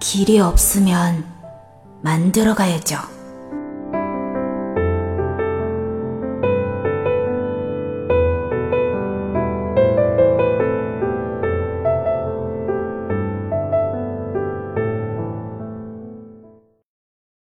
길이 없으면 만들어 가야죠.